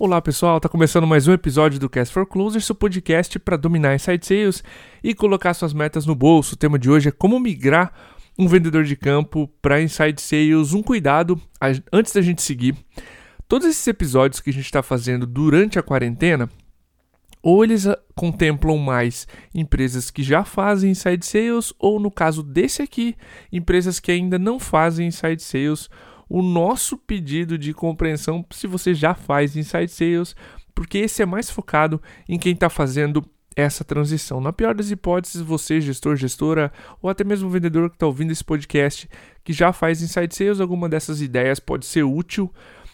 Olá pessoal, tá começando mais um episódio do Cast for Closers, seu podcast para dominar inside sales e colocar suas metas no bolso. O tema de hoje é como migrar um vendedor de campo para inside sales. Um cuidado antes da gente seguir. Todos esses episódios que a gente está fazendo durante a quarentena, ou eles ah, contemplam mais empresas que já fazem inside sales, ou no caso desse aqui, empresas que ainda não fazem inside sales. O nosso pedido de compreensão, se você já faz inside sales, porque esse é mais focado em quem está fazendo essa transição. Na pior das hipóteses, você, gestor, gestora, ou até mesmo vendedor que está ouvindo esse podcast, que já faz inside sales, alguma dessas ideias pode ser útil,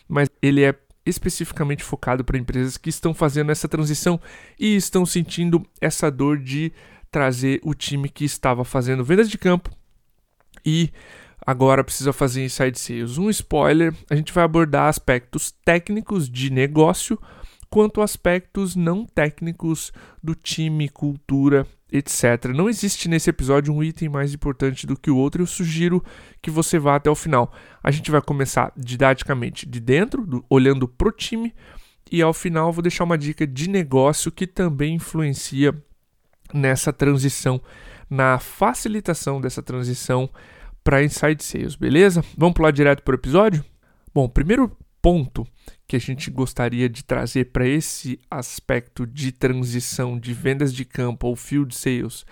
mas ele é especificamente focado para empresas que estão fazendo essa transição e estão sentindo essa dor de trazer o time que estava fazendo vendas de campo e agora precisa fazer inside sales. Um spoiler, a gente vai abordar aspectos técnicos de negócio quanto aspectos não técnicos do time, cultura etc. Não existe nesse episódio um item mais importante do que o outro. Eu sugiro que você vá até o final. A gente vai começar didaticamente de dentro, do, olhando para o time, e ao final vou deixar uma dica de negócio que também influencia nessa transição, na facilitação dessa transição para inside sales, beleza? Vamos pular direto para o episódio? Bom, primeiro ponto que a gente gostaria de trazer para esse aspecto de transição de vendas de campo ou field sales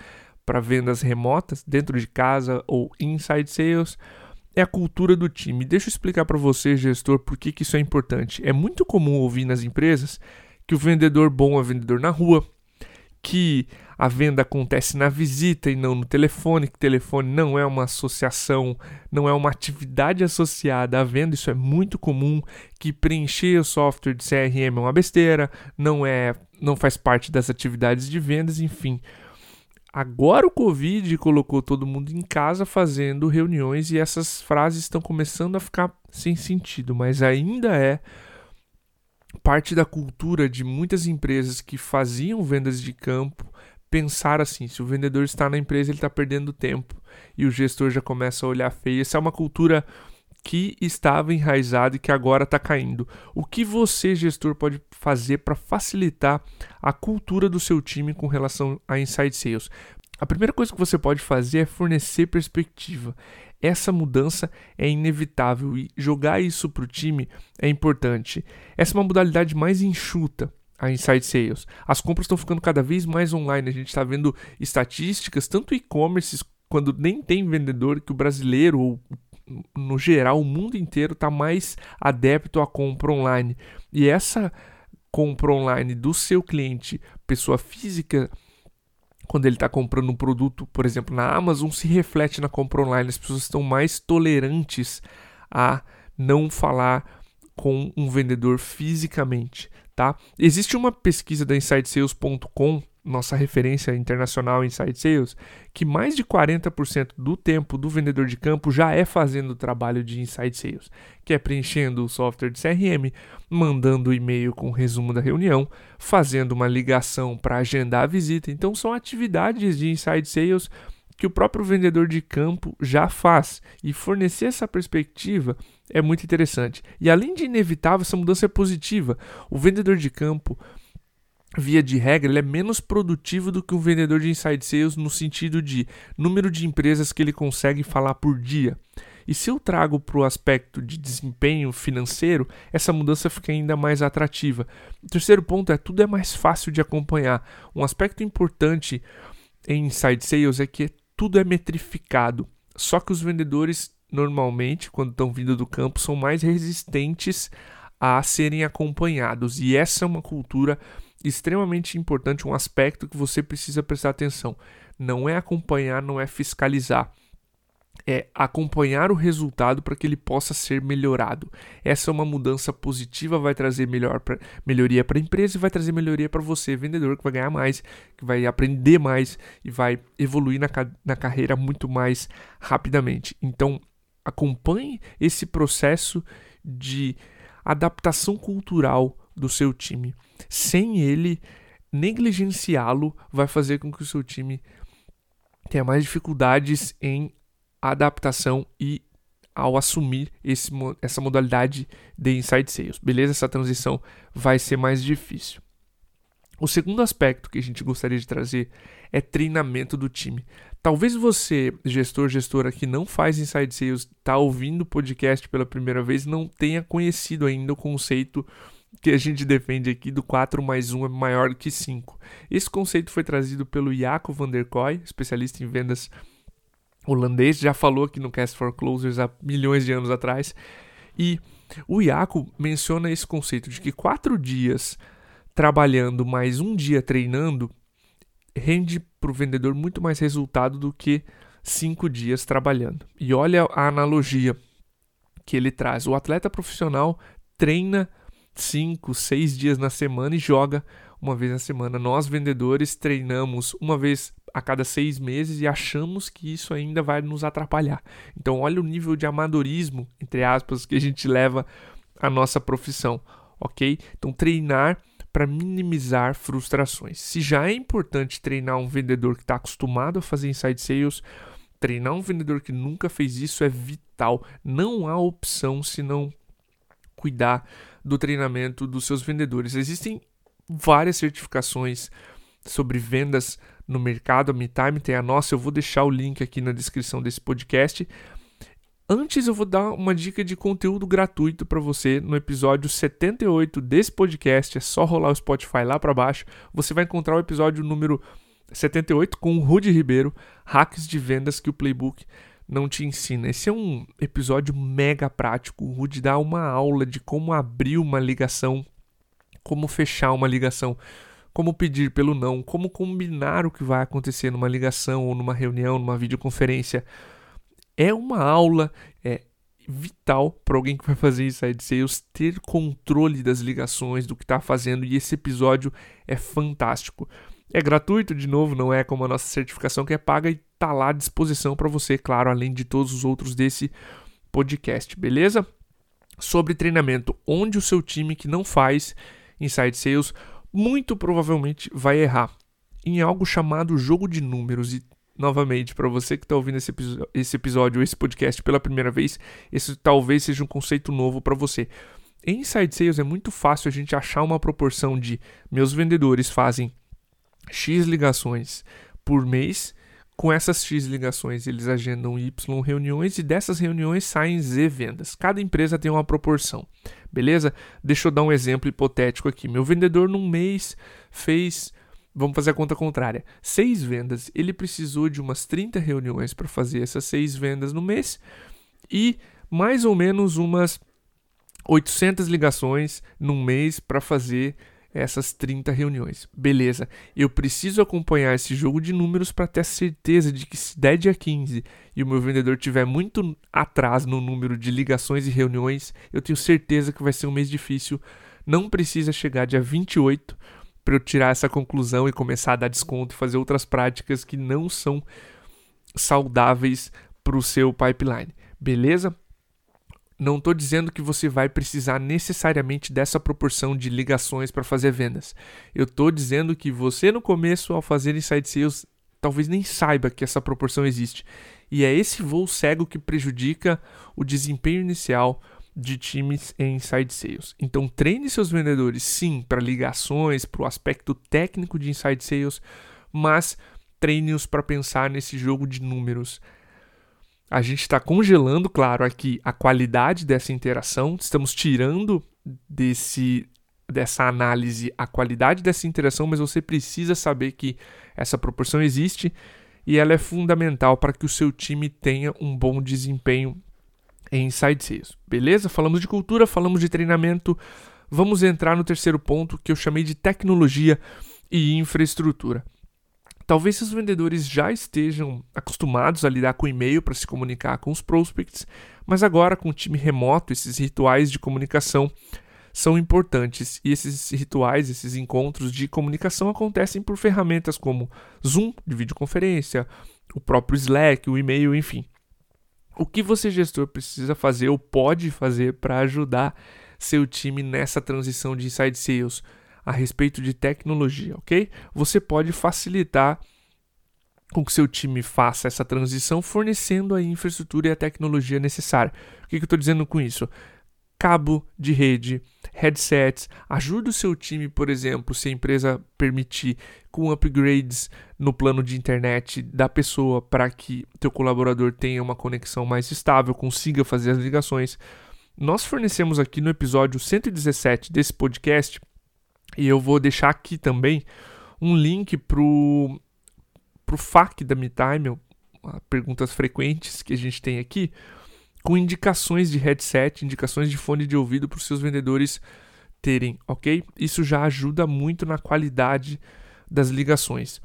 para vendas remotas, dentro de casa ou inside sales, é a cultura do time. Deixa eu explicar para você, gestor, por que, que isso é importante. É muito comum ouvir nas empresas que o vendedor bom é vendedor na rua, que a venda acontece na visita e não no telefone, que telefone não é uma associação, não é uma atividade associada à venda, isso é muito comum, que preencher o software de CRM é uma besteira, não é, não faz parte das atividades de vendas, enfim. Agora o Covid colocou todo mundo em casa fazendo reuniões e essas frases estão começando a ficar sem sentido, mas ainda é parte da cultura de muitas empresas que faziam vendas de campo pensar assim: se o vendedor está na empresa, ele está perdendo tempo e o gestor já começa a olhar feio. Essa é uma cultura que estava enraizada e que agora está caindo. O que você, gestor, pode fazer para facilitar a cultura do seu time com relação a inside sales? A primeira coisa que você pode fazer é fornecer perspectiva. Essa mudança é inevitável e jogar isso para o time é importante. Essa é uma modalidade mais enxuta a Inside Sales. As compras estão ficando cada vez mais online. A gente está vendo estatísticas, tanto e-commerce, quando nem tem vendedor, que o brasileiro, ou no geral, o mundo inteiro está mais adepto à compra online. E essa compra online do seu cliente, pessoa física, quando ele está comprando um produto, por exemplo, na Amazon, se reflete na compra online. As pessoas estão mais tolerantes a não falar com um vendedor fisicamente tá? Existe uma pesquisa da InsideSales.com, nossa referência internacional Inside Sales, que mais de 40% do tempo do vendedor de campo já é fazendo o trabalho de Inside Sales, que é preenchendo o software de CRM, mandando e-mail com resumo da reunião, fazendo uma ligação para agendar a visita. Então são atividades de Inside Sales que o próprio vendedor de campo já faz. E fornecer essa perspectiva é muito interessante. E além de inevitável, essa mudança é positiva. O vendedor de campo, via de regra, ele é menos produtivo do que um vendedor de inside sales no sentido de número de empresas que ele consegue falar por dia. E se eu trago para o aspecto de desempenho financeiro, essa mudança fica ainda mais atrativa. O terceiro ponto é tudo é mais fácil de acompanhar. Um aspecto importante em inside sales é que tudo é metrificado. Só que os vendedores, normalmente, quando estão vindo do campo, são mais resistentes a serem acompanhados. E essa é uma cultura extremamente importante, um aspecto que você precisa prestar atenção. Não é acompanhar, não é fiscalizar é acompanhar o resultado para que ele possa ser melhorado. Essa é uma mudança positiva, vai trazer melhor pra, melhoria para a empresa e vai trazer melhoria para você, vendedor, que vai ganhar mais, que vai aprender mais e vai evoluir na, na carreira muito mais rapidamente. Então, acompanhe esse processo de adaptação cultural do seu time. Sem ele, negligenciá-lo vai fazer com que o seu time tenha mais dificuldades em adaptação e ao assumir esse, essa modalidade de inside sales. Beleza? Essa transição vai ser mais difícil. O segundo aspecto que a gente gostaria de trazer é treinamento do time. Talvez você, gestor, gestora que não faz inside sales, está ouvindo o podcast pela primeira vez, não tenha conhecido ainda o conceito que a gente defende aqui do 4 mais 1 é maior que 5. Esse conceito foi trazido pelo Jaco van der Kooi, especialista em vendas holandês, já falou aqui no Cast for Closers há milhões de anos atrás. E o Iaco menciona esse conceito de que quatro dias trabalhando mais um dia treinando rende para o vendedor muito mais resultado do que cinco dias trabalhando. E olha a analogia que ele traz. O atleta profissional treina cinco, seis dias na semana e joga uma vez na semana. Nós, vendedores, treinamos uma vez a cada seis meses e achamos que isso ainda vai nos atrapalhar. Então, olha o nível de amadorismo, entre aspas, que a gente leva à nossa profissão, ok? Então, treinar para minimizar frustrações. Se já é importante treinar um vendedor que está acostumado a fazer inside sales, treinar um vendedor que nunca fez isso é vital. Não há opção se não cuidar do treinamento dos seus vendedores. Existem várias certificações sobre vendas no mercado. A MeTime tem a nossa, eu vou deixar o link aqui na descrição desse podcast. Antes eu vou dar uma dica de conteúdo gratuito para você no episódio 78 desse podcast. É só rolar o Spotify lá para baixo. Você vai encontrar o episódio número 78 com o Rudy Ribeiro, hacks de vendas que o playbook não te ensina. Esse é um episódio mega prático. O Rudy dá uma aula de como abrir uma ligação, como fechar uma ligação como pedir pelo não, como combinar o que vai acontecer numa ligação ou numa reunião, numa videoconferência. É uma aula é vital para alguém que vai fazer inside sales ter controle das ligações, do que está fazendo, e esse episódio é fantástico. É gratuito, de novo, não é como a nossa certificação que é paga e está lá à disposição para você, claro, além de todos os outros desse podcast, beleza? Sobre treinamento, onde o seu time que não faz inside sales muito provavelmente vai errar em algo chamado jogo de números. E, novamente, para você que está ouvindo esse, esse episódio, esse podcast pela primeira vez, esse talvez seja um conceito novo para você. Em Inside Sales é muito fácil a gente achar uma proporção de meus vendedores fazem X ligações por mês com essas X ligações, eles agendam Y reuniões e dessas reuniões saem Z vendas. Cada empresa tem uma proporção, beleza? Deixa eu dar um exemplo hipotético aqui. Meu vendedor num mês fez, vamos fazer a conta contrária, seis vendas. Ele precisou de umas 30 reuniões para fazer essas seis vendas no mês e mais ou menos umas 800 ligações num mês para fazer essas 30 reuniões. Beleza, eu preciso acompanhar esse jogo de números para ter certeza de que se der dia 15 e o meu vendedor tiver muito atrás no número de ligações e reuniões, eu tenho certeza que vai ser um mês difícil. Não precisa chegar dia 28 para eu tirar essa conclusão e começar a dar desconto e fazer outras práticas que não são saudáveis para o seu pipeline. Beleza? Não estou dizendo que você vai precisar necessariamente dessa proporção de ligações para fazer vendas. Eu estou dizendo que você, no começo, ao fazer inside sales, talvez nem saiba que essa proporção existe. E é esse voo cego que prejudica o desempenho inicial de times em inside sales. Então, treine seus vendedores, sim, para ligações, para o aspecto técnico de inside sales, mas treine-os para pensar nesse jogo de números a gente está congelando, claro, aqui a qualidade dessa interação, estamos tirando desse dessa análise a qualidade dessa interação, mas você precisa saber que essa proporção existe e ela é fundamental para que o seu time tenha um bom desempenho em inside sales. Beleza? Falamos de cultura, falamos de treinamento. Vamos entrar no terceiro ponto que eu chamei de tecnologia e infraestrutura. Talvez os vendedores já estejam acostumados a lidar com e-mail para se comunicar com os prospects, mas agora com o time remoto, esses rituais de comunicação são importantes e esses rituais, esses encontros de comunicação acontecem por ferramentas como Zoom de videoconferência, o próprio Slack, o e-mail, enfim. O que você gestor precisa fazer ou pode fazer para ajudar seu time nessa transição de inside sales? A respeito de tecnologia, ok? Você pode facilitar com que seu time faça essa transição, fornecendo a infraestrutura e a tecnologia necessária. O que, que eu estou dizendo com isso? Cabo de rede, headsets, ajuda o seu time, por exemplo, se a empresa permitir, com upgrades no plano de internet da pessoa para que teu colaborador tenha uma conexão mais estável, consiga fazer as ligações. Nós fornecemos aqui no episódio 117 desse podcast, e eu vou deixar aqui também um link pro pro FAQ da MeTime, perguntas frequentes que a gente tem aqui, com indicações de headset, indicações de fone de ouvido para os seus vendedores terem, ok? Isso já ajuda muito na qualidade das ligações.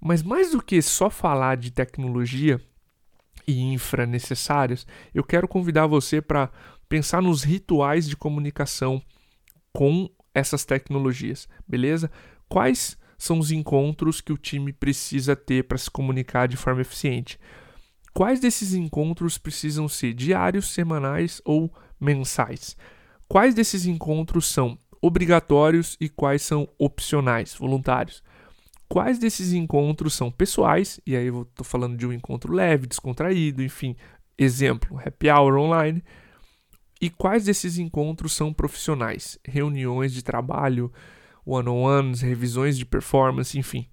Mas mais do que só falar de tecnologia e infra necessárias, eu quero convidar você para pensar nos rituais de comunicação com essas tecnologias, beleza? Quais são os encontros que o time precisa ter para se comunicar de forma eficiente. Quais desses encontros precisam ser diários, semanais ou mensais? Quais desses encontros são obrigatórios e quais são opcionais, voluntários? Quais desses encontros são pessoais, e aí eu estou falando de um encontro leve, descontraído, enfim, exemplo, happy hour online. E quais desses encontros são profissionais, reuniões de trabalho, one-on-ones, revisões de performance, enfim.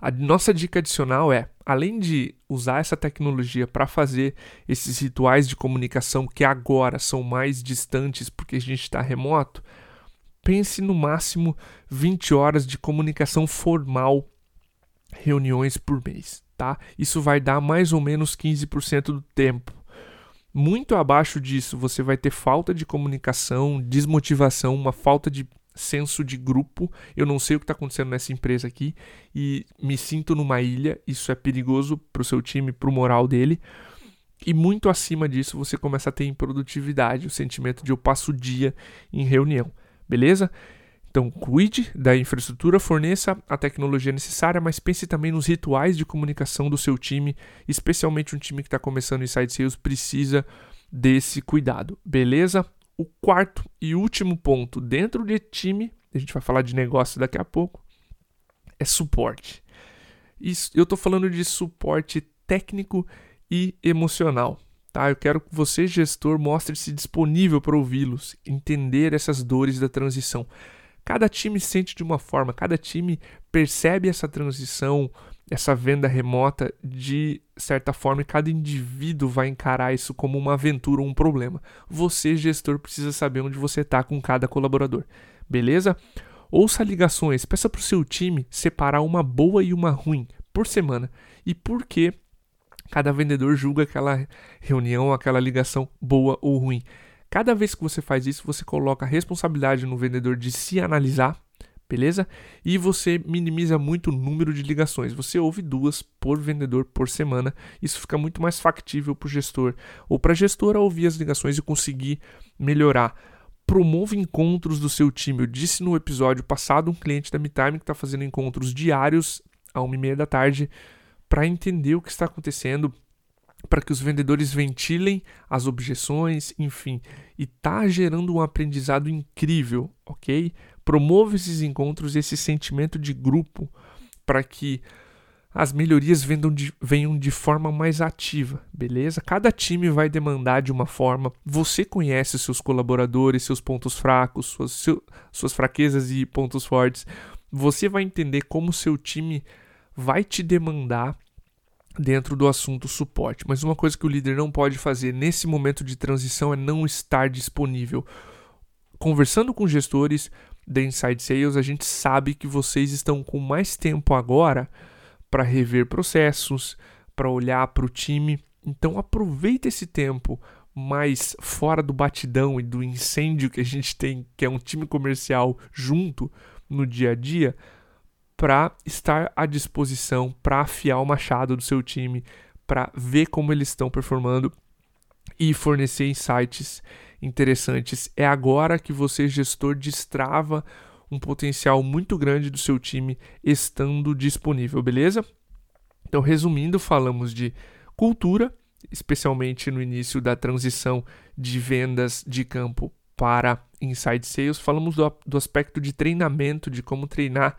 A nossa dica adicional é, além de usar essa tecnologia para fazer esses rituais de comunicação que agora são mais distantes porque a gente está remoto, pense no máximo 20 horas de comunicação formal, reuniões por mês, tá? Isso vai dar mais ou menos 15% do tempo. Muito abaixo disso, você vai ter falta de comunicação, desmotivação, uma falta de senso de grupo. Eu não sei o que está acontecendo nessa empresa aqui e me sinto numa ilha. Isso é perigoso para o seu time, para o moral dele. E muito acima disso, você começa a ter improdutividade, o sentimento de eu passo o dia em reunião, beleza? Então, cuide da infraestrutura, forneça a tecnologia necessária, mas pense também nos rituais de comunicação do seu time, especialmente um time que está começando Inside Sales precisa desse cuidado, beleza? O quarto e último ponto dentro de time, a gente vai falar de negócio daqui a pouco, é suporte. Isso, eu estou falando de suporte técnico e emocional. Tá? Eu quero que você, gestor, mostre-se disponível para ouvi-los, entender essas dores da transição. Cada time sente de uma forma, cada time percebe essa transição essa venda remota de certa forma e cada indivíduo vai encarar isso como uma aventura ou um problema. Você, gestor, precisa saber onde você está com cada colaborador, beleza? Ouça ligações, peça para o seu time separar uma boa e uma ruim por semana e por que cada vendedor julga aquela reunião, aquela ligação boa ou ruim. Cada vez que você faz isso, você coloca a responsabilidade no vendedor de se analisar beleza? E você minimiza muito o número de ligações. Você ouve duas por vendedor por semana. Isso fica muito mais factível para o gestor ou para a gestora ouvir as ligações e conseguir melhorar. Promova encontros do seu time. Eu disse no episódio passado um cliente da MeTime que está fazendo encontros diários a uma e meia da tarde para entender o que está acontecendo, para que os vendedores ventilem as objeções, enfim, e tá gerando um aprendizado incrível, ok? Promova esses encontros, esse sentimento de grupo, para que as melhorias de, venham de forma mais ativa, beleza? Cada time vai demandar de uma forma. Você conhece seus colaboradores, seus pontos fracos, suas, seu, suas fraquezas e pontos fortes. Você vai entender como seu time vai te demandar dentro do assunto suporte. Mas uma coisa que o líder não pode fazer nesse momento de transição é não estar disponível. Conversando com gestores, da Inside Sales, a gente sabe que vocês estão com mais tempo agora para rever processos, para olhar para o time. Então aproveita esse tempo mais fora do batidão e do incêndio que a gente tem, que é um time comercial junto no dia a dia, para estar à disposição, para afiar o machado do seu time, para ver como eles estão performando e fornecer insights interessantes. É agora que você, gestor, destrava um potencial muito grande do seu time estando disponível, beleza? Então, resumindo, falamos de cultura, especialmente no início da transição de vendas de campo para inside sales. Falamos do, do aspecto de treinamento, de como treinar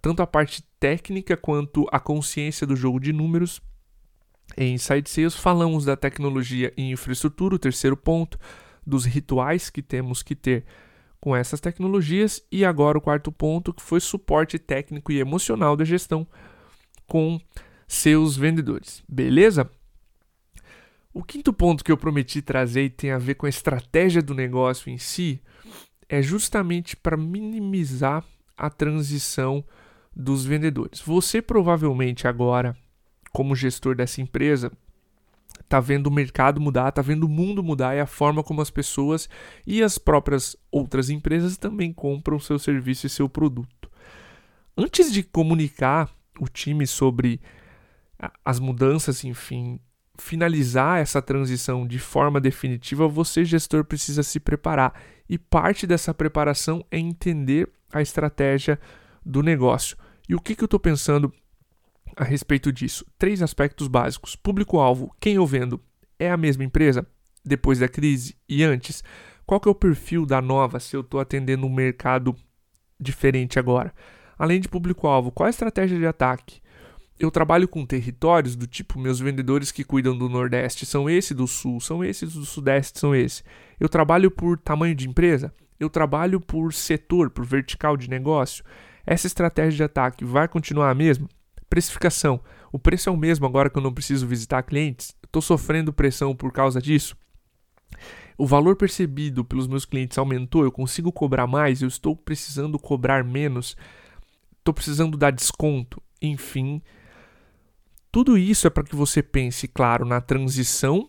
tanto a parte técnica quanto a consciência do jogo de números. Em Inside Sales falamos da tecnologia e infraestrutura, o terceiro ponto, dos rituais que temos que ter com essas tecnologias e agora o quarto ponto que foi suporte técnico e emocional da gestão com seus vendedores. Beleza? O quinto ponto que eu prometi trazer e tem a ver com a estratégia do negócio em si é justamente para minimizar a transição dos vendedores. Você provavelmente agora, como gestor dessa empresa, tá vendo o mercado mudar, tá vendo o mundo mudar e a forma como as pessoas e as próprias outras empresas também compram seu serviço e seu produto. Antes de comunicar o time sobre as mudanças, enfim, finalizar essa transição de forma definitiva, você, gestor, precisa se preparar. E parte dessa preparação é entender a estratégia do negócio. E o que, que eu estou pensando a respeito disso. Três aspectos básicos: público-alvo, quem eu vendo é a mesma empresa depois da crise e antes? Qual que é o perfil da nova se eu estou atendendo um mercado diferente agora? Além de público-alvo, qual a estratégia de ataque? Eu trabalho com territórios do tipo meus vendedores que cuidam do Nordeste são esse do Sul, são esses do Sudeste, são esse. Eu trabalho por tamanho de empresa, eu trabalho por setor, por vertical de negócio. Essa estratégia de ataque vai continuar a mesma? Precificação. O preço é o mesmo agora que eu não preciso visitar clientes? Estou sofrendo pressão por causa disso? O valor percebido pelos meus clientes aumentou? Eu consigo cobrar mais? Eu estou precisando cobrar menos? Estou precisando dar desconto? Enfim, tudo isso é para que você pense, claro, na transição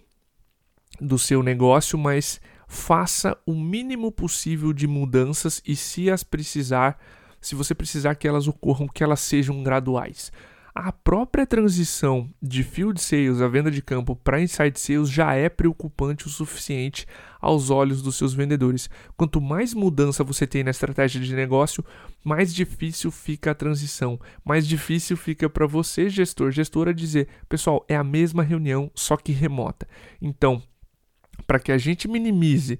do seu negócio, mas faça o mínimo possível de mudanças e se as precisar, se você precisar que elas ocorram, que elas sejam graduais. A própria transição de field sales, a venda de campo, para inside sales já é preocupante o suficiente aos olhos dos seus vendedores. Quanto mais mudança você tem na estratégia de negócio, mais difícil fica a transição, mais difícil fica para você, gestor, gestora, dizer: pessoal, é a mesma reunião, só que remota. Então, para que a gente minimize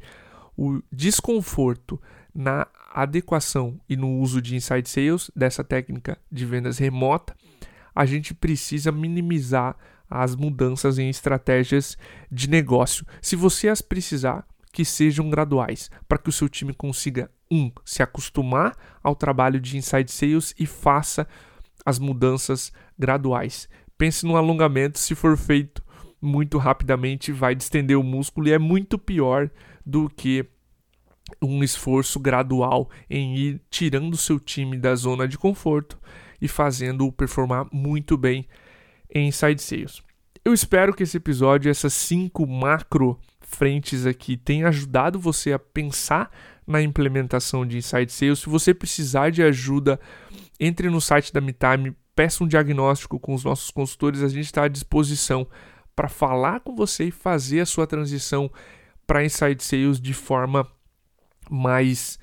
o desconforto na adequação e no uso de inside sales dessa técnica de vendas remota, a gente precisa minimizar as mudanças em estratégias de negócio. Se você as precisar, que sejam graduais, para que o seu time consiga, um, se acostumar ao trabalho de inside sales e faça as mudanças graduais. Pense no alongamento, se for feito muito rapidamente, vai distender o músculo e é muito pior do que um esforço gradual em ir tirando seu time da zona de conforto e fazendo-o performar muito bem em Inside Sales. Eu espero que esse episódio, essas cinco macro frentes aqui, tenha ajudado você a pensar na implementação de Inside Sales. Se você precisar de ajuda, entre no site da MeTime, peça um diagnóstico com os nossos consultores, a gente está à disposição para falar com você e fazer a sua transição para Inside Sales de forma mais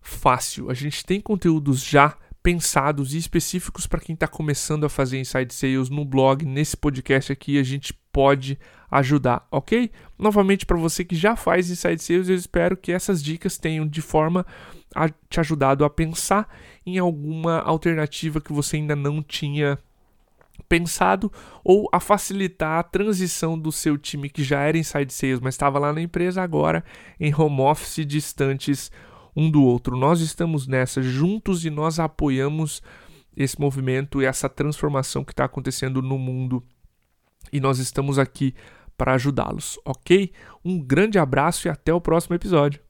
fácil. A gente tem conteúdos já pensados e específicos para quem está começando a fazer inside sales no blog, nesse podcast aqui, a gente pode ajudar, ok? Novamente, para você que já faz inside sales, eu espero que essas dicas tenham de forma a te ajudado a pensar em alguma alternativa que você ainda não tinha pensado ou a facilitar a transição do seu time que já era inside sales, mas estava lá na empresa agora em home office distantes um do outro. Nós estamos nessa juntos e nós apoiamos esse movimento e essa transformação que está acontecendo no mundo e nós estamos aqui para ajudá-los, ok? Um grande abraço e até o próximo episódio.